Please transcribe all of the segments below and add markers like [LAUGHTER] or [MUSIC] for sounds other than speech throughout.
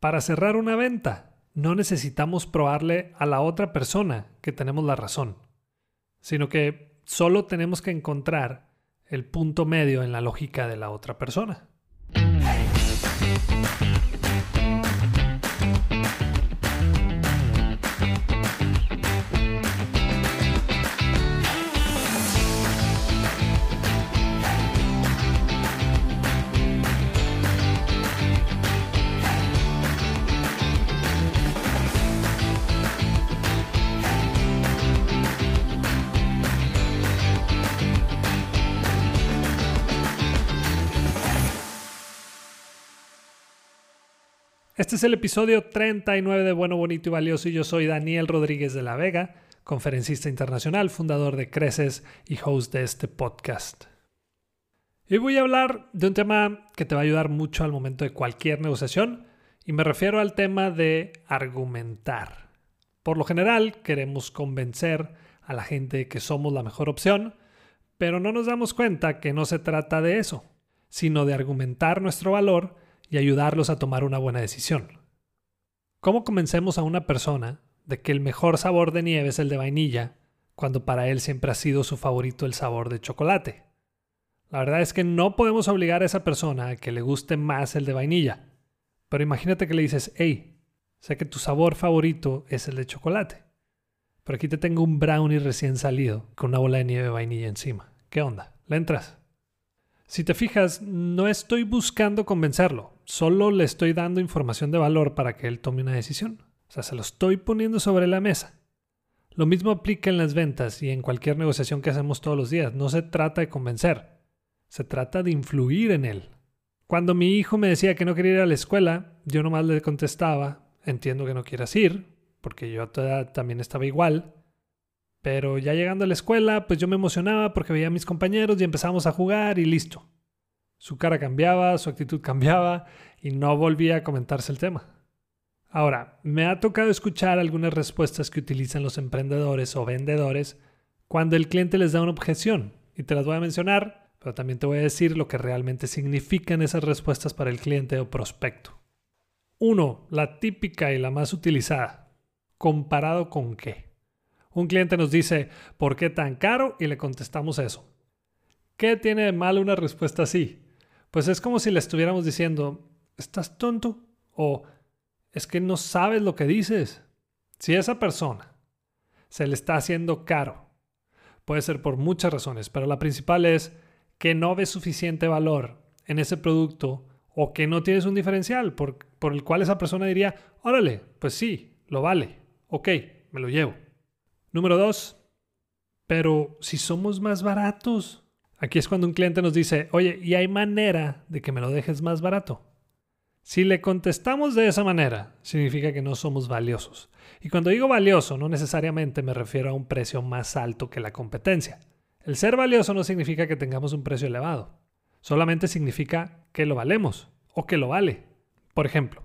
Para cerrar una venta, no necesitamos probarle a la otra persona que tenemos la razón, sino que solo tenemos que encontrar el punto medio en la lógica de la otra persona. Este es el episodio 39 de Bueno, Bonito y Valioso y yo soy Daniel Rodríguez de la Vega, conferencista internacional, fundador de Creces y host de este podcast. Y voy a hablar de un tema que te va a ayudar mucho al momento de cualquier negociación y me refiero al tema de argumentar. Por lo general queremos convencer a la gente que somos la mejor opción, pero no nos damos cuenta que no se trata de eso, sino de argumentar nuestro valor y ayudarlos a tomar una buena decisión. ¿Cómo convencemos a una persona de que el mejor sabor de nieve es el de vainilla cuando para él siempre ha sido su favorito el sabor de chocolate? La verdad es que no podemos obligar a esa persona a que le guste más el de vainilla. Pero imagínate que le dices, hey, sé que tu sabor favorito es el de chocolate. Pero aquí te tengo un brownie recién salido con una bola de nieve de vainilla encima. ¿Qué onda? ¿Le entras? Si te fijas, no estoy buscando convencerlo, solo le estoy dando información de valor para que él tome una decisión. O sea, se lo estoy poniendo sobre la mesa. Lo mismo aplica en las ventas y en cualquier negociación que hacemos todos los días. No se trata de convencer, se trata de influir en él. Cuando mi hijo me decía que no quería ir a la escuela, yo nomás le contestaba, entiendo que no quieras ir, porque yo también estaba igual. Pero ya llegando a la escuela, pues yo me emocionaba porque veía a mis compañeros y empezamos a jugar y listo. Su cara cambiaba, su actitud cambiaba y no volvía a comentarse el tema. Ahora, me ha tocado escuchar algunas respuestas que utilizan los emprendedores o vendedores cuando el cliente les da una objeción y te las voy a mencionar, pero también te voy a decir lo que realmente significan esas respuestas para el cliente o prospecto. 1. La típica y la más utilizada. ¿Comparado con qué? Un cliente nos dice, ¿por qué tan caro? Y le contestamos eso. ¿Qué tiene de malo una respuesta así? Pues es como si le estuviéramos diciendo, ¿estás tonto? O es que no sabes lo que dices. Si esa persona se le está haciendo caro, puede ser por muchas razones, pero la principal es que no ves suficiente valor en ese producto o que no tienes un diferencial por, por el cual esa persona diría, órale, pues sí, lo vale, ok, me lo llevo. Número dos, pero si somos más baratos. Aquí es cuando un cliente nos dice, oye, ¿y hay manera de que me lo dejes más barato? Si le contestamos de esa manera, significa que no somos valiosos. Y cuando digo valioso, no necesariamente me refiero a un precio más alto que la competencia. El ser valioso no significa que tengamos un precio elevado. Solamente significa que lo valemos o que lo vale. Por ejemplo,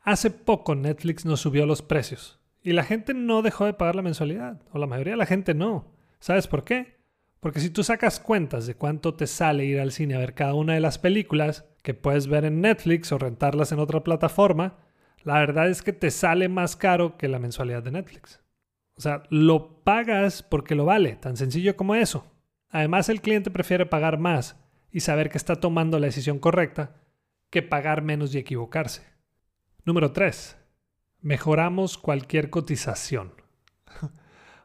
hace poco Netflix nos subió los precios. Y la gente no dejó de pagar la mensualidad, o la mayoría de la gente no. ¿Sabes por qué? Porque si tú sacas cuentas de cuánto te sale ir al cine a ver cada una de las películas que puedes ver en Netflix o rentarlas en otra plataforma, la verdad es que te sale más caro que la mensualidad de Netflix. O sea, lo pagas porque lo vale, tan sencillo como eso. Además, el cliente prefiere pagar más y saber que está tomando la decisión correcta que pagar menos y equivocarse. Número 3 mejoramos cualquier cotización. [LAUGHS]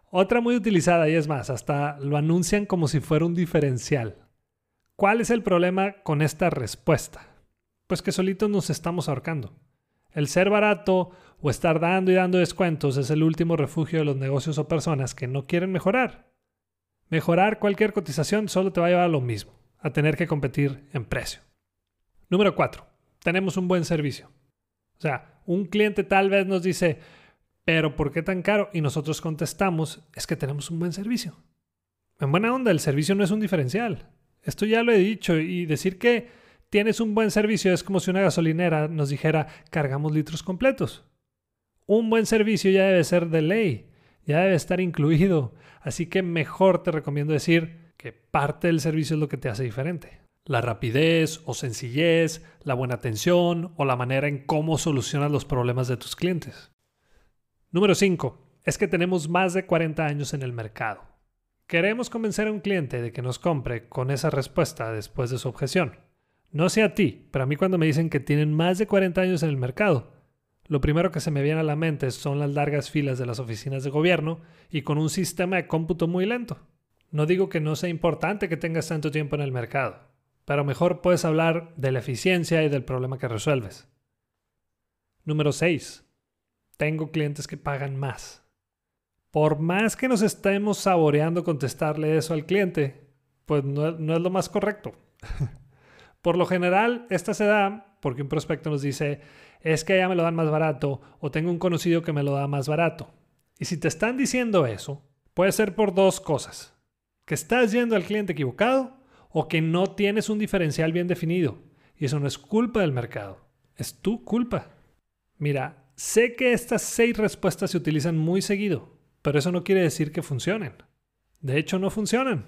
Otra muy utilizada y es más, hasta lo anuncian como si fuera un diferencial. ¿Cuál es el problema con esta respuesta? Pues que solitos nos estamos ahorcando. El ser barato o estar dando y dando descuentos es el último refugio de los negocios o personas que no quieren mejorar. Mejorar cualquier cotización solo te va a llevar a lo mismo, a tener que competir en precio. Número 4. Tenemos un buen servicio. O sea, un cliente tal vez nos dice, pero ¿por qué tan caro? Y nosotros contestamos, es que tenemos un buen servicio. En buena onda, el servicio no es un diferencial. Esto ya lo he dicho y decir que tienes un buen servicio es como si una gasolinera nos dijera, cargamos litros completos. Un buen servicio ya debe ser de ley, ya debe estar incluido. Así que mejor te recomiendo decir que parte del servicio es lo que te hace diferente. La rapidez o sencillez, la buena atención o la manera en cómo solucionas los problemas de tus clientes. Número 5. Es que tenemos más de 40 años en el mercado. Queremos convencer a un cliente de que nos compre con esa respuesta después de su objeción. No sé a ti, pero a mí cuando me dicen que tienen más de 40 años en el mercado, lo primero que se me viene a la mente son las largas filas de las oficinas de gobierno y con un sistema de cómputo muy lento. No digo que no sea importante que tengas tanto tiempo en el mercado, pero mejor puedes hablar de la eficiencia y del problema que resuelves. Número 6. Tengo clientes que pagan más. Por más que nos estemos saboreando contestarle eso al cliente, pues no, es lo más correcto. [LAUGHS] Por lo general, esta se da porque un prospecto nos dice, es que ya me lo dan más barato o tengo un conocido que me lo da más barato. Y si te están diciendo eso, puede ser por dos cosas. Que estás yendo al cliente equivocado o que no tienes un diferencial bien definido. Y eso no es culpa del mercado, es tu culpa. Mira, sé que estas seis respuestas se utilizan muy seguido, pero eso no quiere decir que funcionen. De hecho, no funcionan.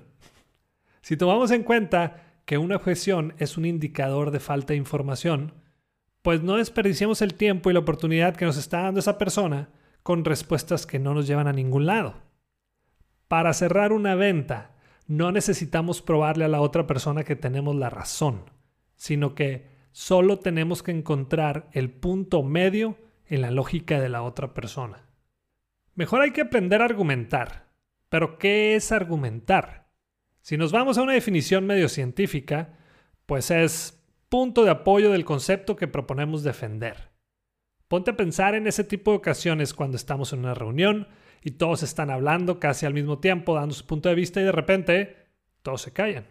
Si tomamos en cuenta que una objeción es un indicador de falta de información, pues no desperdiciemos el tiempo y la oportunidad que nos está dando esa persona con respuestas que no nos llevan a ningún lado. Para cerrar una venta, no necesitamos probarle a la otra persona que tenemos la razón, sino que solo tenemos que encontrar el punto medio en la lógica de la otra persona. Mejor hay que aprender a argumentar. Pero ¿qué es argumentar? Si nos vamos a una definición medio científica, pues es punto de apoyo del concepto que proponemos defender. Ponte a pensar en ese tipo de ocasiones cuando estamos en una reunión y todos están hablando casi al mismo tiempo, dando su punto de vista y de repente todos se callan.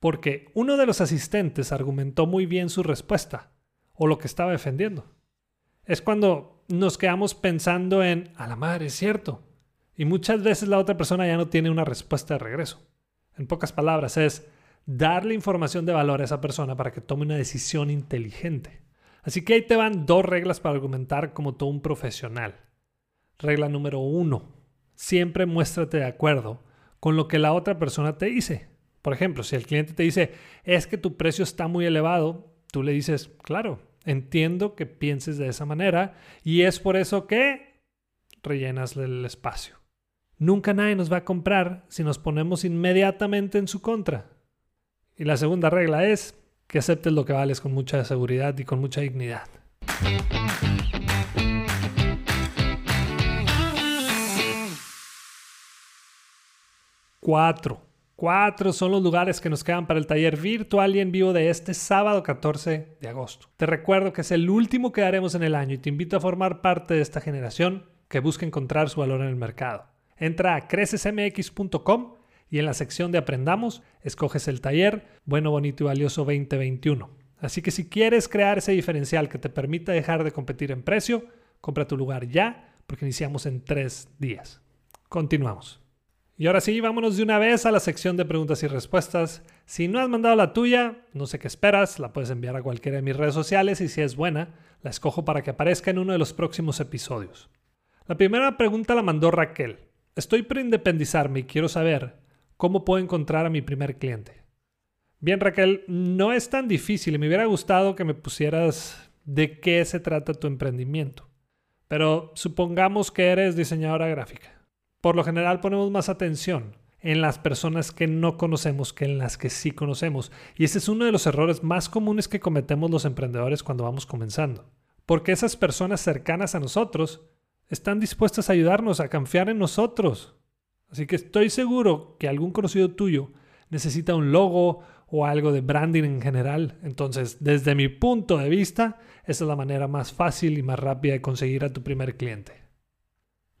Porque uno de los asistentes argumentó muy bien su respuesta o lo que estaba defendiendo. Es cuando nos quedamos pensando en, a la madre, es cierto. Y muchas veces la otra persona ya no tiene una respuesta de regreso. En pocas palabras, es darle información de valor a esa persona para que tome una decisión inteligente. Así que ahí te van dos reglas para argumentar como todo un profesional. Regla número uno. Siempre muéstrate de acuerdo con lo que la otra persona te dice. Por ejemplo, si el cliente te dice, es que tu precio está muy elevado, tú le dices, claro, entiendo que pienses de esa manera y es por eso que rellenas el espacio. Nunca nadie nos va a comprar si nos ponemos inmediatamente en su contra. Y la segunda regla es que aceptes lo que vales con mucha seguridad y con mucha dignidad. 4. Cuatro son los lugares que nos quedan para el taller virtual y en vivo de este sábado 14 de agosto. Te recuerdo que es el último que haremos en el año y te invito a formar parte de esta generación que busca encontrar su valor en el mercado. Entra a crecesmx.com y en la sección de Aprendamos escoges el taller Bueno, Bonito y Valioso 2021. Así que si quieres crear ese diferencial que te permita dejar de competir en precio, compra tu lugar ya porque iniciamos en tres días. Continuamos. Y ahora sí, vámonos de una vez a la sección de preguntas y respuestas. Si no has mandado la tuya, no sé qué esperas, la puedes enviar a cualquiera de mis redes sociales y si es buena, la escojo para que aparezca en uno de los próximos episodios. La primera pregunta la mandó Raquel. Estoy por independizarme y quiero saber cómo puedo encontrar a mi primer cliente. Bien, Raquel, no es tan difícil y me hubiera gustado que me pusieras de qué se trata tu emprendimiento. Pero supongamos que eres diseñadora gráfica. Por lo general ponemos más atención en las personas que no conocemos que en las que sí conocemos. Y ese es uno de los errores más comunes que cometemos los emprendedores cuando vamos comenzando. Porque esas personas cercanas a nosotros están dispuestas a ayudarnos, a confiar en nosotros. Así que estoy seguro que algún conocido tuyo necesita un logo o algo de branding en general. Entonces, desde mi punto de vista, esa es la manera más fácil y más rápida de conseguir a tu primer cliente.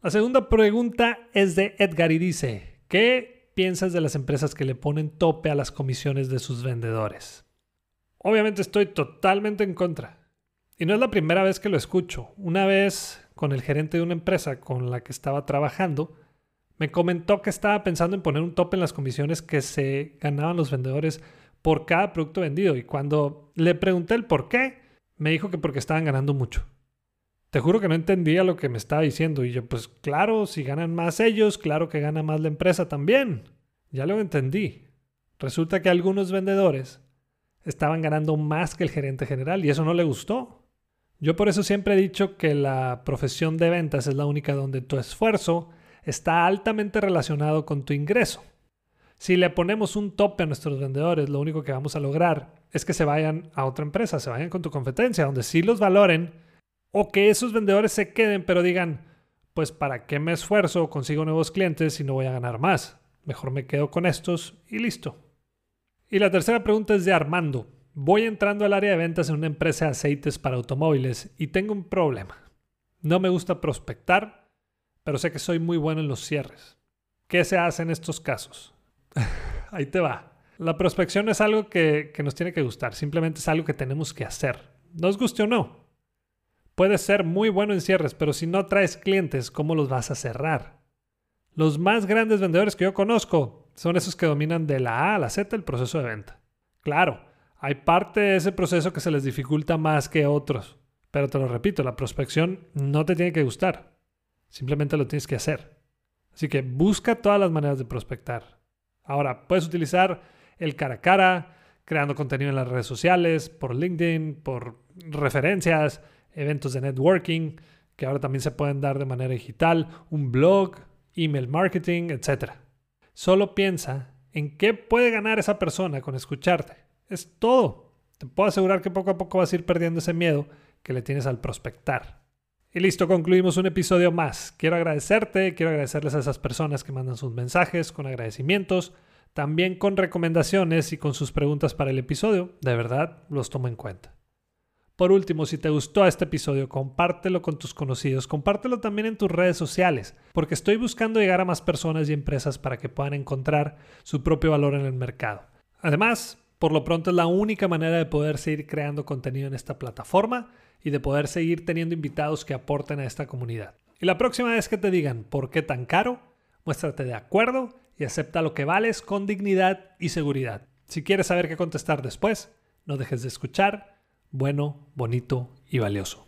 La segunda pregunta es de Edgar y dice, ¿qué piensas de las empresas que le ponen tope a las comisiones de sus vendedores? Obviamente estoy totalmente en contra. Y no es la primera vez que lo escucho. Una vez, con el gerente de una empresa con la que estaba trabajando, me comentó que estaba pensando en poner un tope en las comisiones que se ganaban los vendedores por cada producto vendido. Y cuando le pregunté el por qué, me dijo que porque estaban ganando mucho. Te juro que no entendía lo que me estaba diciendo. Y yo, pues claro, si ganan más ellos, claro que gana más la empresa también. Ya lo entendí. Resulta que algunos vendedores estaban ganando más que el gerente general y eso no le gustó. Yo por eso siempre he dicho que la profesión de ventas es la única donde tu esfuerzo está altamente relacionado con tu ingreso. Si le ponemos un tope a nuestros vendedores, lo único que vamos a lograr es que se vayan a otra empresa, se vayan con tu competencia, donde sí los valoren, o que esos vendedores se queden, pero digan, pues ¿para qué me esfuerzo consigo nuevos clientes si no voy a ganar más? Mejor me quedo con estos y listo. Y la tercera pregunta es de Armando. Voy entrando al área de ventas en una empresa de aceites para automóviles y tengo un problema. No me gusta prospectar, pero sé que soy muy bueno en los cierres. ¿Qué se hace en estos casos? [LAUGHS] Ahí te va. La prospección es algo que, que, nos tiene que gustar, simplemente es algo que tenemos que hacer. Nos guste o no. Puedes ser muy bueno en cierres, pero si no traes clientes, ¿cómo los vas a cerrar? Los más grandes vendedores que yo conozco son esos que dominan de la A a la Z el proceso de venta. Claro, hay parte de ese proceso que se les dificulta más que otros, pero te lo repito, la prospección no te tiene que gustar, simplemente lo tienes que hacer. Así que busca todas las maneras de prospectar. Ahora, puedes utilizar el cara a cara, creando contenido en las redes sociales, por LinkedIn, por referencias, eventos de networking, que ahora también se pueden dar de manera digital, un blog, email marketing, etc. Solo piensa en qué puede ganar esa persona con escucharte. Es todo. Te puedo asegurar que poco a poco vas a ir perdiendo ese miedo que le tienes al prospectar. Y listo, concluimos un episodio más. Quiero agradecerte, quiero agradecerles a esas personas que mandan sus mensajes con agradecimientos, también con recomendaciones y con sus preguntas para el episodio. De verdad, los tomo en cuenta. Por último, si te gustó este episodio, compártelo con tus conocidos, compártelo también en tus redes sociales, porque estoy buscando llegar a más personas y empresas para que puedan encontrar su propio valor en el mercado. Además, por lo pronto es la única manera de poder seguir creando contenido en esta plataforma y de poder seguir teniendo invitados que aporten a esta comunidad. Y la próxima vez que te digan por qué tan caro, muéstrate de acuerdo y acepta lo que vales con dignidad y seguridad. Si quieres saber qué contestar después, no dejes de escuchar. Bueno, bonito y valioso.